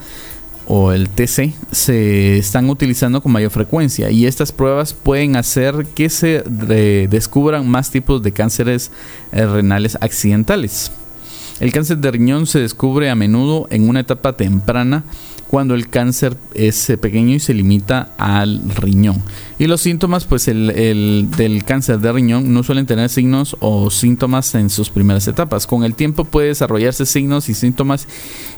o el TC se están utilizando con mayor frecuencia y estas pruebas pueden hacer que se descubran más tipos de cánceres eh, renales accidentales. El cáncer de riñón se descubre a menudo en una etapa temprana cuando el cáncer es eh, pequeño y se limita al riñón. Y los síntomas, pues el, del cáncer de riñón no suelen tener signos o síntomas en sus primeras etapas. Con el tiempo puede desarrollarse signos y síntomas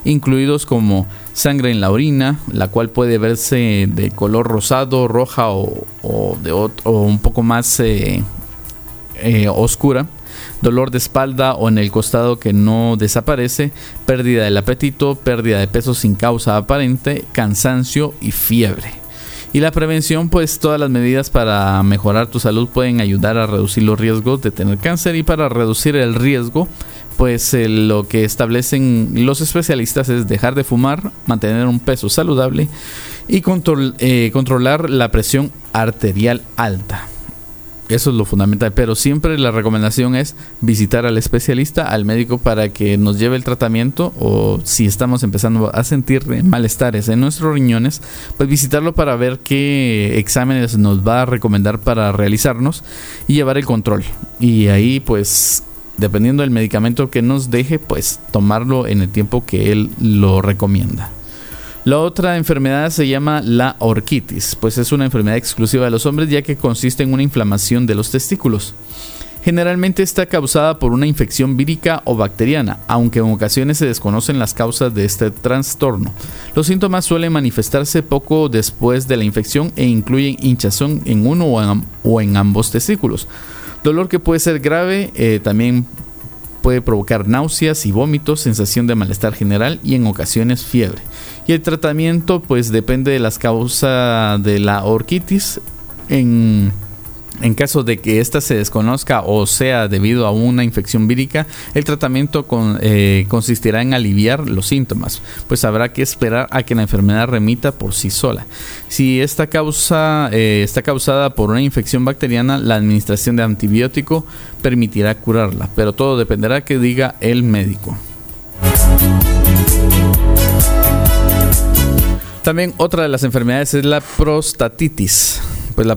incluidos como sangre en la orina, la cual puede verse de color rosado, roja o, de, un poco más eh, eh, oscura dolor de espalda o en el costado que no desaparece, pérdida del apetito, pérdida de peso sin causa aparente, cansancio y fiebre. Y la prevención, pues todas las medidas para mejorar tu salud pueden ayudar a reducir los riesgos de tener cáncer y para reducir el riesgo, pues eh, lo que establecen los especialistas es dejar de fumar, mantener un peso saludable y eh, controlar la presión arterial alta. Eso es lo fundamental, pero siempre la recomendación es visitar al especialista, al médico para que nos lleve el tratamiento o si estamos empezando a sentir malestares en nuestros riñones, pues visitarlo para ver qué exámenes nos va a recomendar para realizarnos y llevar el control. Y ahí pues dependiendo del medicamento que nos deje, pues tomarlo en el tiempo que él lo recomienda. La otra enfermedad se llama la orquitis, pues es una enfermedad exclusiva de los hombres ya que consiste en una inflamación de los testículos. Generalmente está causada por una infección vírica o bacteriana, aunque en ocasiones se desconocen las causas de este trastorno. Los síntomas suelen manifestarse poco después de la infección e incluyen hinchazón en uno o en, ambos testículos. Dolor que puede ser grave, eh, también puede provocar náuseas y vómitos, sensación de malestar general y en ocasiones fiebre. Y el tratamiento pues depende de las causas de la orquitis. En, en caso de que ésta se desconozca o sea debido a una infección vírica, el tratamiento eh, consistirá en aliviar los síntomas, pues habrá que esperar a que la enfermedad remita por sí sola. Si esta causa eh, está causada por una infección bacteriana, la administración de antibiótico permitirá curarla, pero todo dependerá que diga el médico. También otra de las enfermedades es la prostatitis. Pues la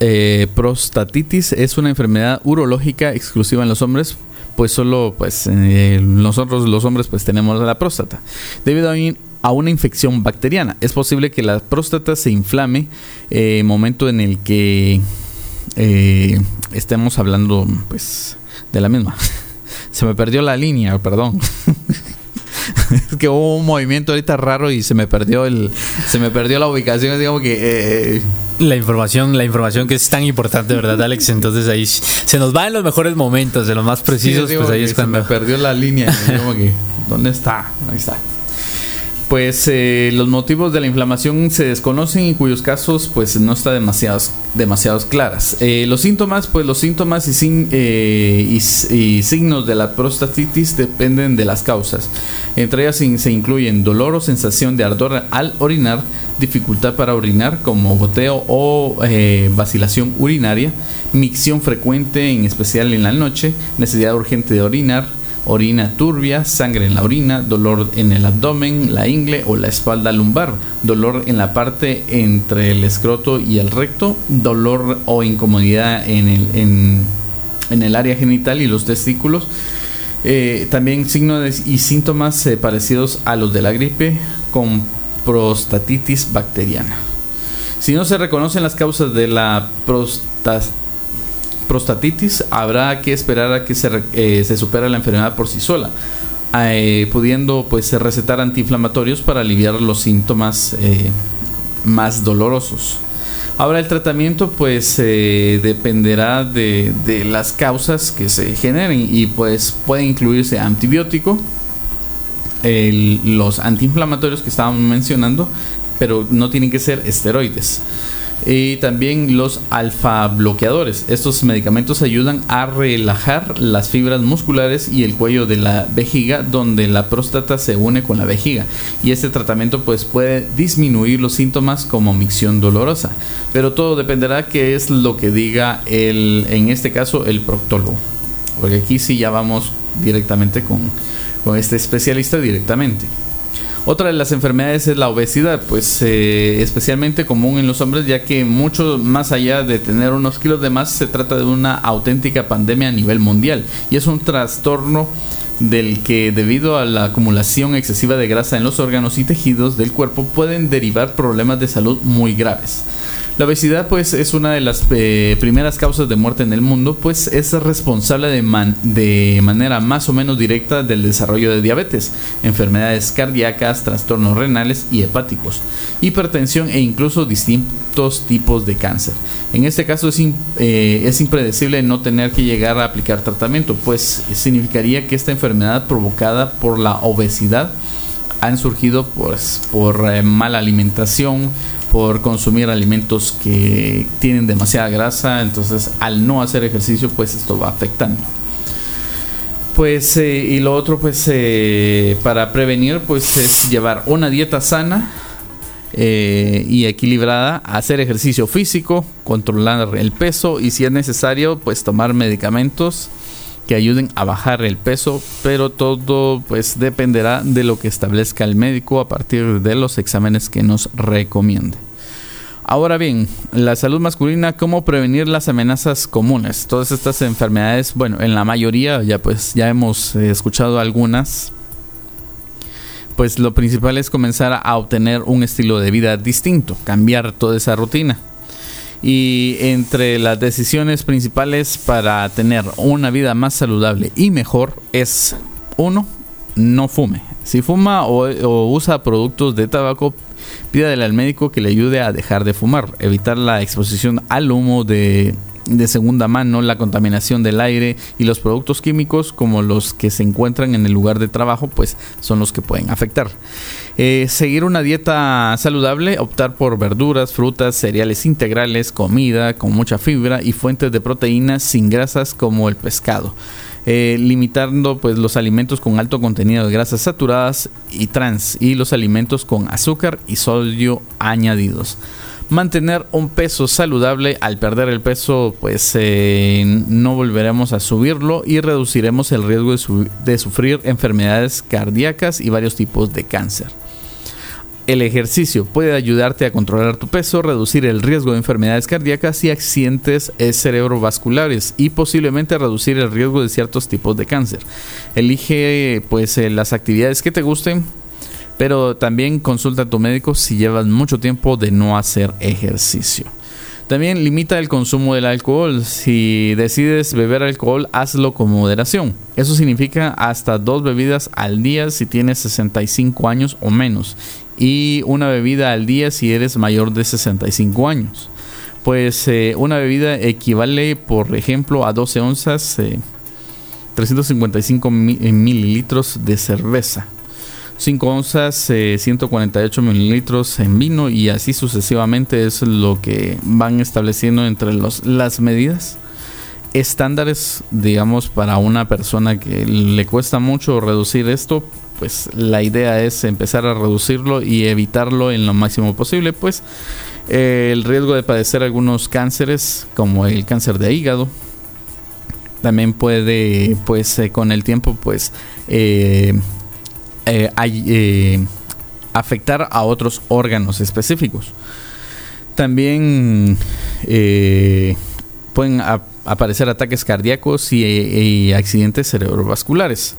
eh, prostatitis es una enfermedad urológica exclusiva en los hombres, pues solo pues eh, nosotros los hombres pues tenemos la próstata. Debido a, una infección bacteriana, es posible que la próstata se inflame eh, momento en el que estemos hablando pues de la misma. se me perdió la línea, perdón. es que hubo un movimiento ahorita raro y se me perdió el se me perdió la ubicación digamos que eh, la información la información que es tan importante verdad Alex entonces ahí se nos va en los mejores momentos de los más precisos pues ahí es cuando se me perdió la línea que dónde está ahí está pues eh, los motivos de la inflamación se desconocen y cuyos casos pues no está demasiados demasiados claras. Eh, los síntomas pues los síntomas y, eh, y, signos de la prostatitis dependen de las causas. Entre ellas se incluyen dolor o sensación de ardor al orinar dificultad para orinar como goteo o vacilación urinaria micción frecuente en especial en la noche necesidad urgente de orinar orina turbia, sangre en la orina, dolor en el abdomen, la ingle o la espalda lumbar, dolor en la parte entre el escroto y el recto, dolor o incomodidad en, el, en el área genital y los testículos. Eh, también signos y síntomas eh, parecidos a los de la gripe con prostatitis bacteriana. Si no se reconocen las causas de la prostatitis, habrá que esperar a que se, eh, se supere la enfermedad por sí sola, pudiendo pues recetar antiinflamatorios para aliviar los síntomas más dolorosos. Ahora el tratamiento pues eh, dependerá de, las causas que se generen y pues puede incluirse antibiótico, los antiinflamatorios que estábamos mencionando, pero no tienen que ser esteroides y también los alfa bloqueadores. Estos medicamentos ayudan a relajar las fibras musculares y el cuello de la vejiga donde la próstata se une con la vejiga y este tratamiento pues puede disminuir los síntomas como micción dolorosa, pero todo dependerá qué es lo que diga el en este caso el proctólogo. Porque aquí sí ya vamos directamente con, con este especialista directamente. Otra de las enfermedades es la obesidad, pues eh, especialmente común en los hombres, ya que mucho más allá de tener unos kilos de más, se trata de una auténtica pandemia a nivel mundial y es un trastorno del que debido a la acumulación excesiva de grasa en los órganos y tejidos del cuerpo pueden derivar problemas de salud muy graves. La obesidad pues es una de las eh, primeras causas de muerte en el mundo, pues es responsable de, de manera más o menos directa del desarrollo de diabetes, enfermedades cardíacas, trastornos renales y hepáticos, hipertensión e incluso distintos tipos de cáncer. En este caso es, eh, es impredecible no tener que llegar a aplicar tratamiento, pues significaría que esta enfermedad provocada por la obesidad han surgido pues, por eh, mala alimentación, por consumir alimentos que tienen demasiada grasa, entonces al no hacer ejercicio pues esto va afectando. Pues eh, y lo otro pues eh, para prevenir pues es llevar una dieta sana eh, y equilibrada, hacer ejercicio físico, controlar el peso y si es necesario pues tomar medicamentos que ayuden a bajar el peso, pero todo pues dependerá de lo que establezca el médico a partir de los exámenes que nos recomiende. Ahora bien, la salud masculina, ¿cómo prevenir las amenazas comunes? Todas estas enfermedades, bueno, en la mayoría ya pues ya hemos eh, escuchado algunas. Pues lo principal es comenzar a obtener un estilo de vida distinto, cambiar toda esa rutina. Y entre las decisiones principales para tener una vida más saludable y mejor es uno, no fume. Si fuma o, o usa productos de tabaco, Pídale al médico que le ayude a dejar de fumar, evitar la exposición al humo de, segunda mano, la contaminación del aire y los productos químicos como los que se encuentran en el lugar de trabajo, pues son los que pueden afectar. Eh, seguir una dieta saludable, optar por verduras, frutas, cereales integrales, comida con mucha fibra y fuentes de proteínas sin grasas como el pescado. Eh, limitando pues los alimentos con alto contenido de grasas saturadas y trans y los alimentos con azúcar y sodio añadidos. Mantener un peso saludable, al perder el peso pues eh, no volveremos a subirlo y reduciremos el riesgo de sufrir enfermedades cardíacas y varios tipos de cáncer. El ejercicio puede ayudarte a controlar tu peso, reducir el riesgo de enfermedades cardíacas y accidentes cerebrovasculares y posiblemente reducir el riesgo de ciertos tipos de cáncer. Elige pues eh, las actividades que te gusten, pero también consulta a tu médico si llevas mucho tiempo de no hacer ejercicio. También limita el consumo del alcohol. Si decides beber alcohol, hazlo con moderación. Eso significa hasta dos bebidas al día si tienes 65 años o menos y una bebida al día si eres mayor de 65 años. Pues eh, una bebida equivale, por ejemplo, a 12 onzas, 355 eh, eh, mililitros de cerveza. 5 onzas, 148 mililitros en vino y así sucesivamente es lo que van estableciendo entre los, las medidas estándares, digamos, para una persona que le cuesta mucho reducir esto, pues la idea es empezar a reducirlo y evitarlo en lo máximo posible, pues eh, el riesgo de padecer algunos cánceres como el cáncer de hígado. También puede pues eh, con el tiempo pues eh, afectar a otros órganos específicos también pueden aparecer ataques cardíacos y, accidentes cerebrovasculares.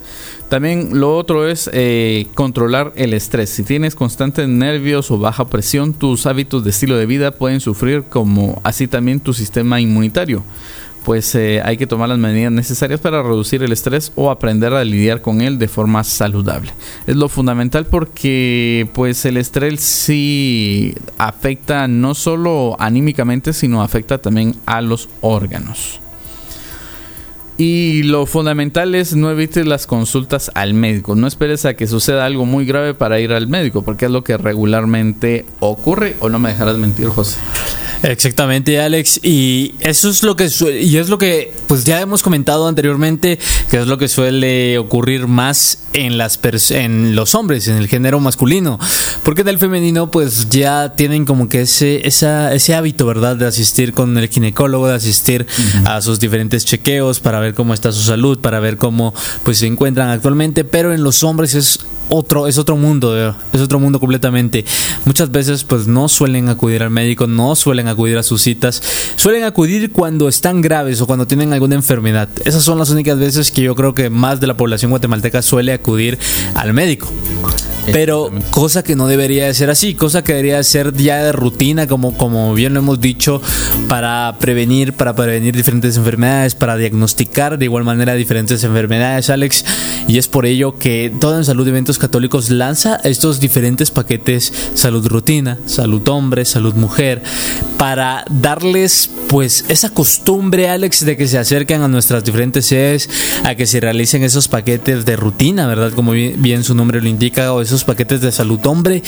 También lo otro es eh, controlar el estrés. Si tienes constantes nervios o baja presión, tus hábitos de estilo de vida pueden sufrir como así también tu sistema inmunitario pues eh, hay que tomar las medidas necesarias para reducir el estrés o aprender a lidiar con él de forma saludable. Es lo fundamental porque pues el estrés sí afecta no solo anímicamente, sino afecta también a los órganos. Y lo fundamental es no evites las consultas al médico. No esperes a que suceda algo muy grave para ir al médico, porque es lo que regularmente ocurre. ¿O no me dejarás mentir, José? Exactamente, Alex. Y eso es lo que y es lo que pues ya hemos comentado anteriormente, que es lo que suele ocurrir más en las en los hombres, en el género masculino, porque en el femenino pues ya tienen como que ese esa, ese hábito, ¿verdad? De asistir con el ginecólogo, de asistir a sus diferentes chequeos para ver cómo está su salud, para ver cómo pues se encuentran actualmente, pero en los hombres es otro, es otro mundo, es otro mundo completamente. Muchas veces pues no suelen acudir al médico, no suelen acudir a sus citas, suelen acudir cuando están graves o cuando tienen alguna enfermedad. Esas son las únicas veces que yo creo que más de la población guatemalteca suele acudir al médico. Pero cosa que no debería de ser así, cosa que debería ser ya de rutina, como, como bien lo hemos dicho, para prevenir, para prevenir diferentes enfermedades, para diagnosticar de igual manera diferentes enfermedades, Alex. Y es por ello que todo en Salud Eventos Católicos lanza estos diferentes paquetes salud rutina, salud hombre, salud mujer, para darles pues esa costumbre, Alex, de que se acerquen a nuestras diferentes sedes, a que se realicen esos paquetes de rutina, ¿verdad? Como bien, su nombre lo indica, o esos paquetes de salud hombre,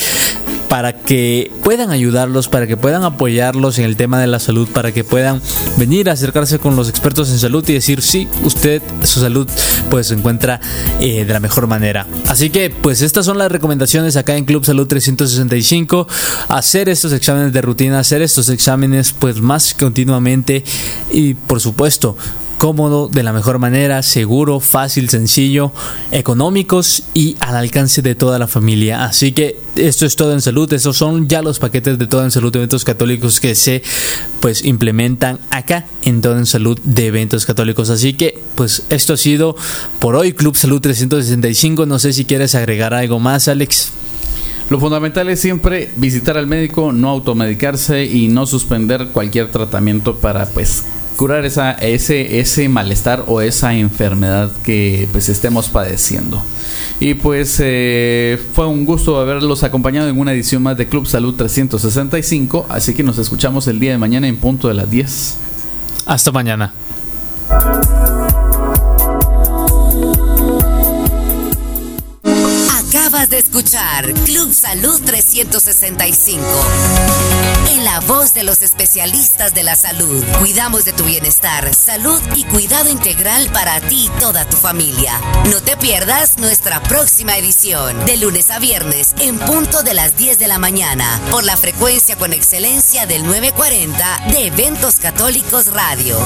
para que puedan ayudarlos, para que puedan apoyarlos en el tema de la salud, para que puedan venir a acercarse con los expertos en salud y decir, sí, usted, su salud, pues se encuentra eh, de la mejor manera. Así que, pues estas son las recomendaciones acá en Club Salud 365, hacer estos exámenes de rutina, hacer estos exámenes pues más continuamente y por supuesto cómodo, de la mejor manera, seguro, fácil, sencillo, económicos y al alcance de toda la familia. Así que esto es todo en salud, estos son ya los paquetes de todo en salud de eventos católicos que se pues implementan acá en todo en salud de eventos católicos. Así que pues esto ha sido por hoy Club Salud 365. No sé si quieres agregar algo más, Alex. Lo fundamental es siempre visitar al médico, no automedicarse y no suspender cualquier tratamiento para pues curar esa, ese, ese malestar o esa enfermedad que pues estemos padeciendo. Y pues eh, fue un gusto haberlos acompañado en una edición más de Club Salud 365, así que nos escuchamos el día de mañana en punto de las 10. Hasta mañana. Acabas de escuchar Club Salud 365. En la voz de los especialistas de la salud, cuidamos de tu bienestar, salud y cuidado integral para ti y toda tu familia. No te pierdas nuestra próxima edición, de lunes a viernes, en punto de las 10 de la mañana, por la frecuencia con excelencia del 940 de Eventos Católicos Radio.